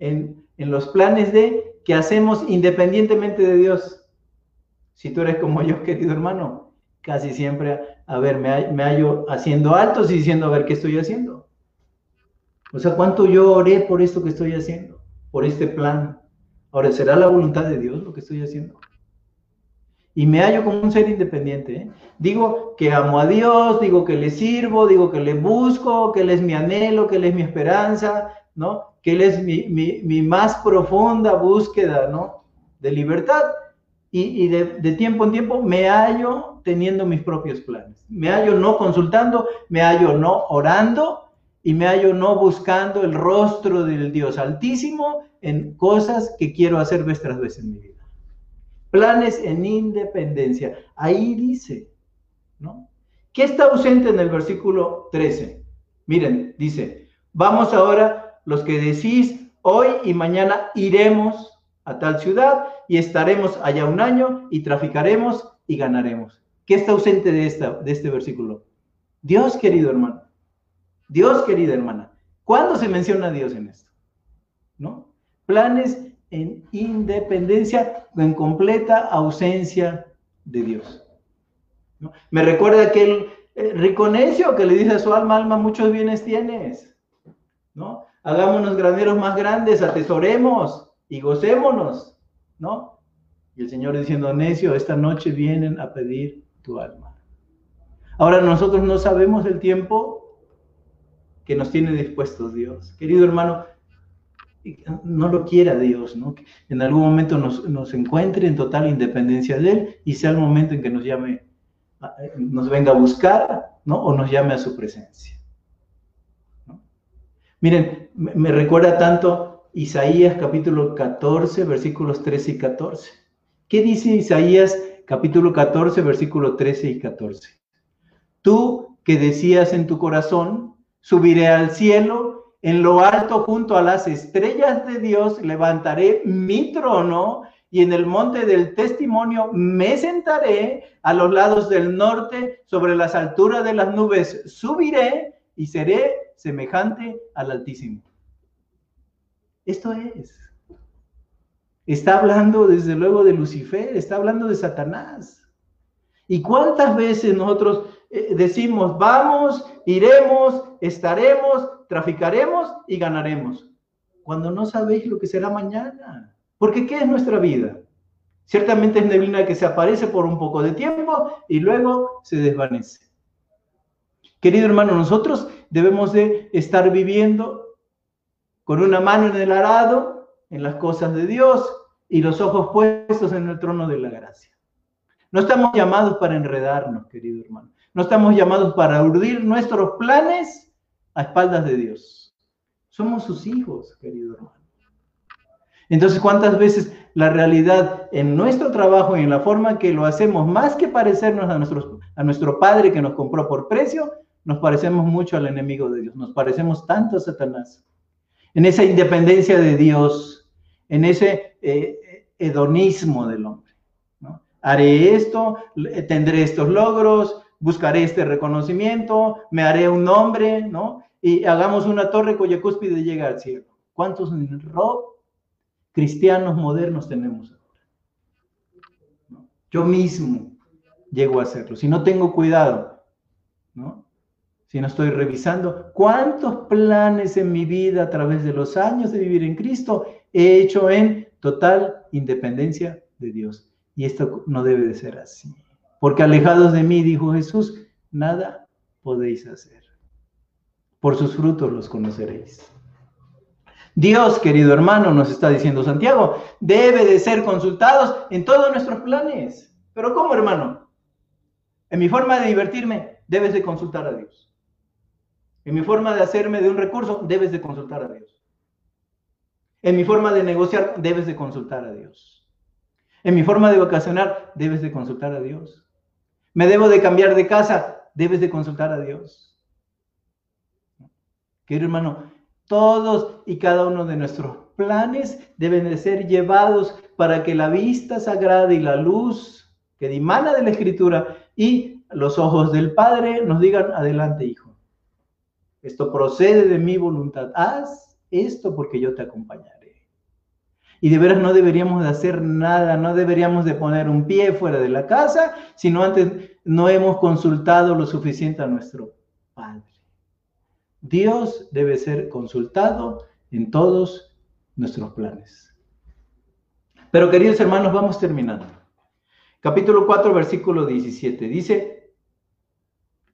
En, en los planes de que hacemos independientemente de Dios. Si tú eres como yo, querido hermano, casi siempre, a ver, me, me hallo haciendo altos y diciendo, a ver, ¿qué estoy haciendo? O sea, ¿cuánto yo oré por esto que estoy haciendo? Por este plan. Ahora, ¿será la voluntad de Dios lo que estoy haciendo? Y me hallo como un ser independiente. ¿eh? Digo que amo a Dios, digo que le sirvo, digo que le busco, que Él es mi anhelo, que Él es mi esperanza, ¿no? Que Él es mi, mi, mi más profunda búsqueda, ¿no? De libertad y, de, tiempo en tiempo me hallo teniendo mis propios planes. Me hallo no consultando, me hallo no orando y me hallo no buscando el rostro del Dios Altísimo en cosas que quiero hacer vez vez en mi vida. Planes en independencia. Ahí dice, ¿no? ¿Qué está ausente en el versículo 13? Miren, dice, vamos ahora los que decís, hoy y mañana iremos a tal ciudad y estaremos allá un año y traficaremos y ganaremos. ¿Qué está ausente de, esta, de este versículo? Dios, querido hermano. Dios, querida hermana. ¿Cuándo se menciona a Dios en esto? ¿No? Planes en independencia, en completa ausencia de Dios. ¿No? Me recuerda aquel eh, rico necio que le dice a su alma, alma, muchos bienes tienes. ¿No? Hagámonos graneros más grandes, atesoremos y gocémonos, ¿no? Y el Señor diciendo, necio, esta noche vienen a pedir tu alma. Ahora nosotros no sabemos el tiempo que nos tiene dispuestos Dios. Querido hermano, no lo quiera Dios, ¿no? Que en algún momento nos, nos, encuentre en total independencia de Él y sea el momento en que nos llame, nos venga a buscar, ¿no? O nos llame a su presencia. Miren, me recuerda tanto Isaías capítulo 14, versículos 13 y 14. ¿Qué dice Isaías capítulo 14, versículo 13 y 14? Tú que decías en tu corazón, subiré al cielo, en lo alto junto a las estrellas de Dios levantaré mi trono y en el monte del testimonio me sentaré a los lados del norte, sobre las alturas de las nubes subiré y seré semejante al Altísimo. Esto es. Está hablando desde luego de Lucifer, está hablando de Satanás. ¿Y cuántas veces nosotros eh, decimos, vamos, iremos, estaremos, traficaremos y ganaremos? Cuando no sabéis lo que será mañana. Porque ¿qué es nuestra vida? Ciertamente es neblina que se aparece por un poco de tiempo y luego se desvanece. Querido hermano, nosotros debemos de estar viviendo con una mano en el arado, en las cosas de Dios, y los ojos puestos en el trono de la gracia. No estamos llamados para enredarnos, querido hermano. No estamos llamados para urdir nuestros planes a espaldas de Dios. Somos sus hijos, querido hermano. Entonces, ¿cuántas veces la realidad en nuestro trabajo y en la forma que lo hacemos, más que parecernos a, nuestros, a nuestro Padre que nos compró por precio, nos parecemos mucho al enemigo de Dios, nos parecemos tanto a Satanás? en esa independencia de Dios, en ese eh, hedonismo del hombre. ¿no? Haré esto, tendré estos logros, buscaré este reconocimiento, me haré un nombre, ¿no? Y hagamos una torre cuya cúspide llega al cielo. ¿Cuántos rock cristianos modernos tenemos ahora? Yo mismo llego a hacerlo. Si no tengo cuidado, ¿no? Si no estoy revisando cuántos planes en mi vida a través de los años de vivir en Cristo he hecho en total independencia de Dios. Y esto no debe de ser así. Porque alejados de mí, dijo Jesús, nada podéis hacer. Por sus frutos los conoceréis. Dios, querido hermano, nos está diciendo Santiago, debe de ser consultados en todos nuestros planes. Pero ¿cómo, hermano? En mi forma de divertirme, debes de consultar a Dios. En mi forma de hacerme de un recurso, debes de consultar a Dios. En mi forma de negociar, debes de consultar a Dios. En mi forma de vacacionar, debes de consultar a Dios. Me debo de cambiar de casa, debes de consultar a Dios. Querido hermano, todos y cada uno de nuestros planes deben de ser llevados para que la vista sagrada y la luz que dimana de la Escritura y los ojos del Padre nos digan, adelante, hijo. Esto procede de mi voluntad. Haz esto porque yo te acompañaré. Y de veras no deberíamos de hacer nada, no deberíamos de poner un pie fuera de la casa, sino antes no hemos consultado lo suficiente a nuestro Padre. Dios debe ser consultado en todos nuestros planes. Pero queridos hermanos, vamos terminando. Capítulo 4, versículo 17. Dice,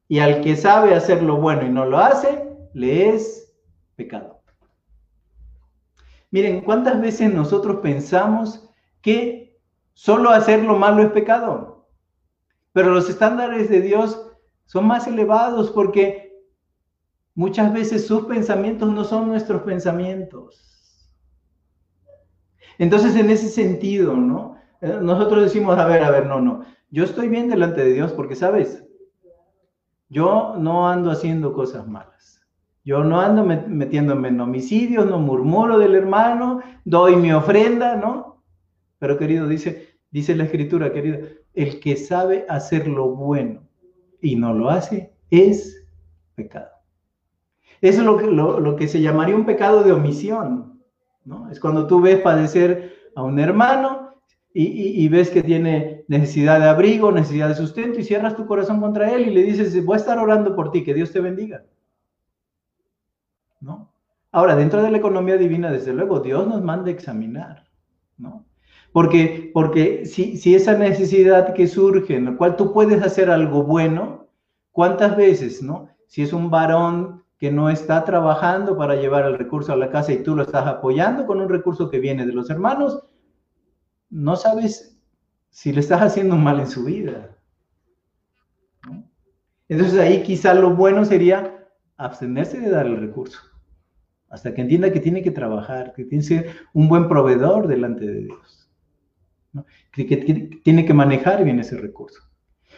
y al que sabe hacer lo bueno y no lo hace, le es pecado. Miren, ¿cuántas veces nosotros pensamos que solo hacer lo malo es pecado? Pero los estándares de Dios son más elevados porque Muchas veces sus pensamientos no son nuestros pensamientos. Entonces, en ese sentido, ¿no? Eh, nosotros decimos, a ver, a ver, no, no. Yo estoy bien delante de Dios porque, ¿sabes? Yo no ando haciendo cosas malas. Yo no ando metiéndome en homicidios, no murmuro del hermano, doy mi ofrenda, ¿no? Pero querido, dice, dice la escritura, querido, el que sabe hacer lo bueno y no lo hace es pecado. Eso es lo que, lo, que se llamaría un pecado de omisión, ¿no? Es cuando tú ves padecer a un hermano y, ves que tiene necesidad de abrigo, necesidad de sustento y cierras tu corazón contra él y le dices, voy a estar orando por ti, que Dios te bendiga. ¿No? Ahora, dentro de la economía divina, desde luego, Dios nos manda examinar, ¿no? Porque, porque si, si esa necesidad que surge, en la cual tú puedes hacer algo bueno, ¿cuántas veces, no? Si es un varón que no está trabajando para llevar el recurso a la casa y tú lo estás apoyando con un recurso que viene de los hermanos, no sabes si le estás haciendo mal en su vida. Entonces ahí quizá lo bueno sería abstenerse de dar el recurso, hasta que entienda que tiene que trabajar, que tiene que ser un buen proveedor delante de Dios, que, que tiene que manejar bien ese recurso.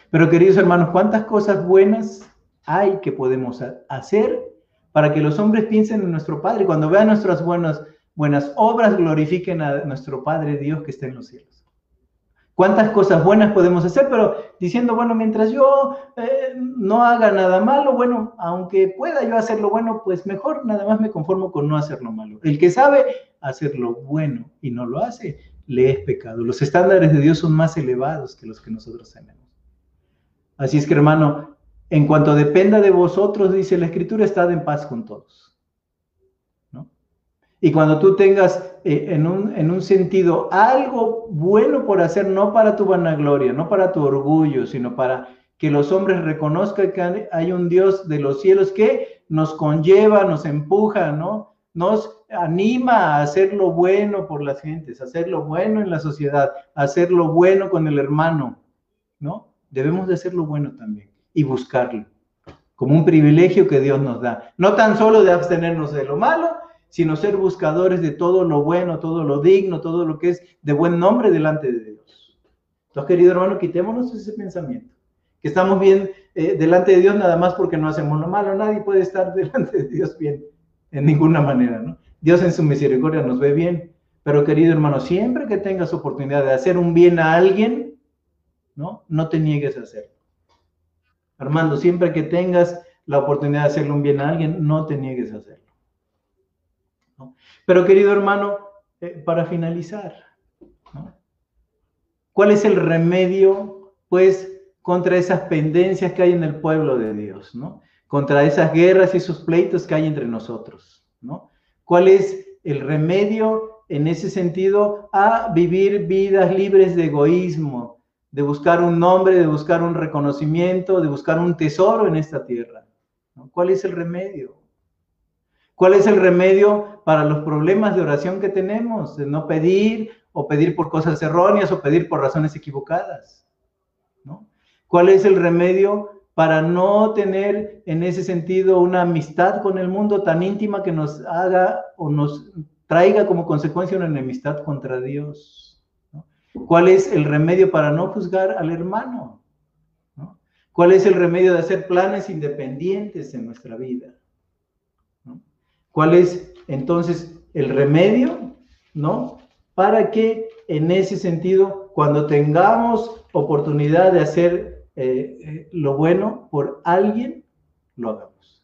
Pero queridos hermanos, ¿cuántas cosas buenas hay que podemos hacer para que los hombres piensen en nuestro Padre. Cuando vean nuestras buenas, buenas obras, glorifiquen a nuestro Padre Dios que está en los cielos. ¿Cuántas cosas buenas podemos hacer? Pero diciendo, bueno, mientras yo eh, no haga nada malo, bueno, aunque pueda yo hacer lo bueno, pues mejor nada más me conformo con no hacer lo malo. El que sabe hacer lo bueno y no lo hace, le es pecado. Los estándares de Dios son más elevados que los que nosotros tenemos. Así es que, hermano, en cuanto dependa de vosotros, dice la Escritura, estad en paz con todos. Y cuando tú tengas eh, en, un, en, un, sentido algo bueno por hacer, no para tu vanagloria, no para tu orgullo, sino para que los hombres reconozcan que hay un Dios de los cielos que nos conlleva, nos empuja, ¿no? Nos anima a hacer lo bueno por las gentes, hacer lo bueno en la sociedad, hacer lo bueno con el hermano, ¿no? Debemos de hacer lo bueno también y buscarlo, como un privilegio que Dios nos da. No tan solo de abstenernos de lo malo, sino ser buscadores de todo lo bueno, todo lo digno, todo lo que es de buen nombre delante de Dios. Entonces, querido hermano, quitémonos ese pensamiento, que estamos bien eh, delante de Dios nada más porque no hacemos lo malo. Nadie puede estar delante de Dios bien, en ninguna manera, ¿no? Dios en su misericordia nos ve bien, Pero querido hermano, siempre que tengas oportunidad de hacer un bien a alguien, ¿no? No te niegues a hacerlo. Armando, siempre que tengas la oportunidad de hacerle un bien a alguien, no te niegues a hacerlo. Pero querido hermano, eh, para finalizar, ¿cuál es el remedio, pues, contra esas pendencias que hay en el pueblo de Dios, ¿no? Contra esas guerras y esos pleitos que hay entre nosotros, ¿no? ¿Cuál es el remedio en ese sentido a vivir vidas libres de egoísmo, de buscar un nombre, de buscar un reconocimiento, de buscar un tesoro en esta tierra. ¿Cuál es el remedio? ¿Cuál es el remedio para los problemas de oración que tenemos? De no pedir o pedir por cosas erróneas o pedir por razones equivocadas. ¿Cuál es el remedio para no tener en ese sentido una amistad con el mundo tan íntima que nos haga o nos traiga como consecuencia una enemistad contra Dios? ¿Cuál es el remedio para no juzgar al hermano? ¿Cuál es el remedio de hacer planes independientes en nuestra vida? ¿Cuál es entonces el remedio, no? Para que en ese sentido, cuando tengamos oportunidad de hacer eh, eh, lo bueno por alguien, lo hagamos.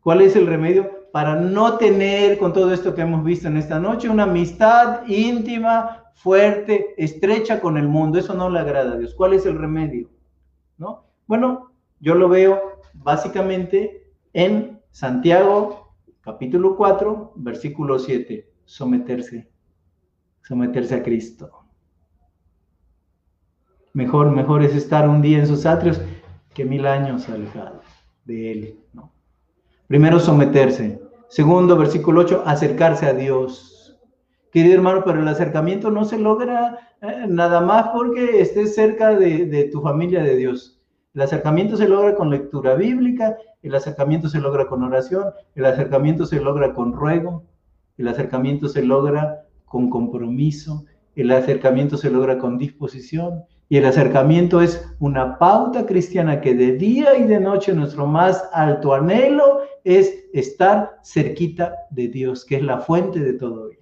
¿Cuál es el remedio para no tener, con todo esto que hemos visto en esta noche, una amistad íntima, fuerte, estrecha con el mundo. Eso no le agrada a Dios. ¿Cuál es el remedio? ¿No? Bueno, yo lo veo básicamente en Santiago capítulo 4, versículo 7, someterse, someterse a Cristo. Mejor, mejor es estar un día en sus atrios que mil años alejado de Él. Primero, someterse. Segundo, versículo 8, acercarse a Dios. Querido hermano, pero el acercamiento no se logra eh, nada más porque estés cerca de tu familia de Dios. El acercamiento se logra con lectura bíblica, el acercamiento se logra con oración, el acercamiento se logra con ruego, el acercamiento se logra con compromiso, el acercamiento se logra con disposición, y el acercamiento es una pauta cristiana que de día y de noche nuestro más alto anhelo es estar cerquita de Dios, que es la fuente de todo bien.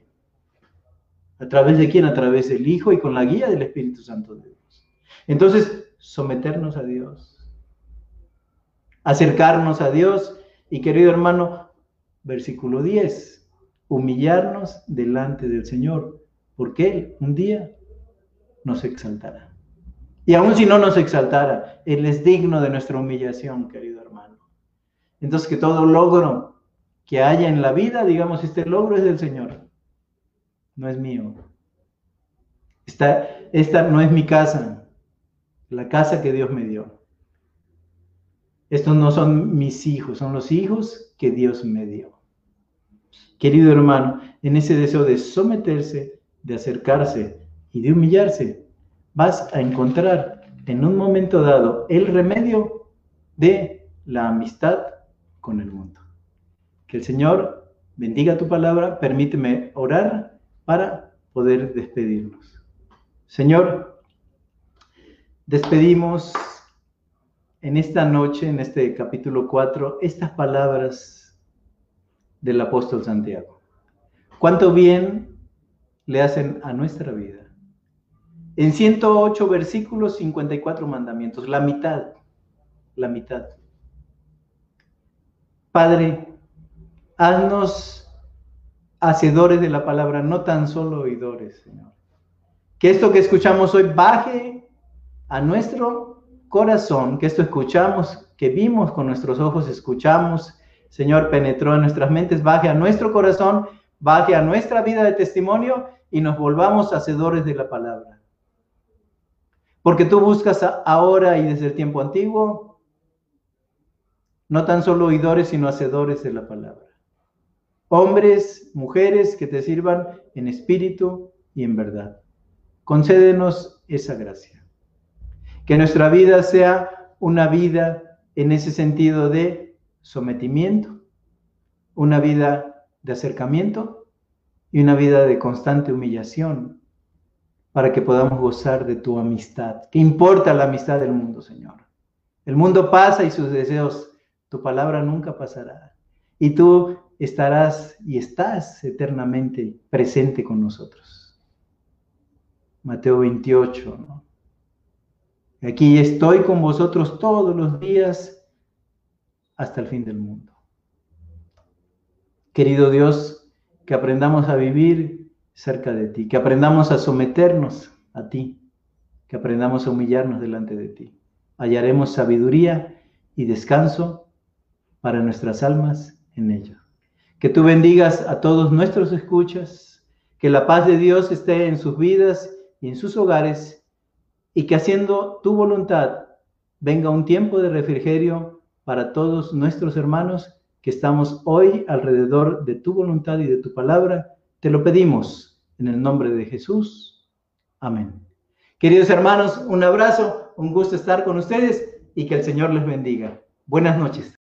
¿A través de quién? A través del Hijo y con la guía del Espíritu Santo de Dios. Entonces, someternos a Dios, acercarnos a Dios y querido hermano, versículo 10, humillarnos delante del Señor, porque Él un día nos exaltará. Y aun si no nos exaltara, Él es digno de nuestra humillación, querido hermano. Entonces, que todo logro que haya en la vida, digamos, este logro es del Señor, no es mío. Esta, esta no es mi casa, la casa que Dios me dio. Estos no son mis hijos, son los hijos que Dios me dio. Querido hermano, en ese deseo de someterse, de acercarse y de humillarse, vas a encontrar en un momento dado el remedio de la amistad con el mundo. Que el Señor bendiga tu palabra, permíteme orar para poder despedirnos. Señor, despedimos en esta noche, en este capítulo 4, estas palabras del apóstol Santiago. Cuánto bien le hacen a nuestra vida en 108 versículos, 54 mandamientos, la mitad, la mitad. Padre, haznos hacedores de la palabra, no tan solo oidores, Señor. Que esto que escuchamos hoy baje a nuestro corazón, que esto escuchamos, que vimos con nuestros ojos, escuchamos, Señor, penetró en nuestras mentes, baje a nuestro corazón, baje a nuestra vida de testimonio y nos volvamos hacedores de la palabra. Porque tú buscas ahora y desde el tiempo antiguo, no tan solo oidores, sino hacedores de la palabra. Hombres, mujeres que te sirvan en espíritu y en verdad. Concédenos esa gracia. Que nuestra vida sea una vida en ese sentido de sometimiento, una vida de acercamiento y una vida de constante humillación para que podamos gozar de tu amistad. ¿Qué importa la amistad del mundo, Señor? El mundo pasa y sus deseos, tu palabra nunca pasará. Y tú estarás y estás eternamente presente con nosotros. Mateo 28, ¿no? Aquí estoy con vosotros todos los días hasta el fin del mundo. Querido Dios, que aprendamos a vivir cerca de ti, que aprendamos a someternos a ti, que aprendamos a humillarnos delante de ti. Hallaremos sabiduría y descanso para nuestras almas en ello. Que tú bendigas a todos nuestros escuchas, que la paz de Dios esté en sus vidas y en sus hogares, y que haciendo tu voluntad venga un tiempo de refrigerio para todos nuestros hermanos que estamos hoy alrededor de tu voluntad y de tu palabra. Te lo pedimos en el nombre de Jesús. Amén. Queridos hermanos, un abrazo, un gusto estar con ustedes y que el Señor les bendiga. Buenas noches.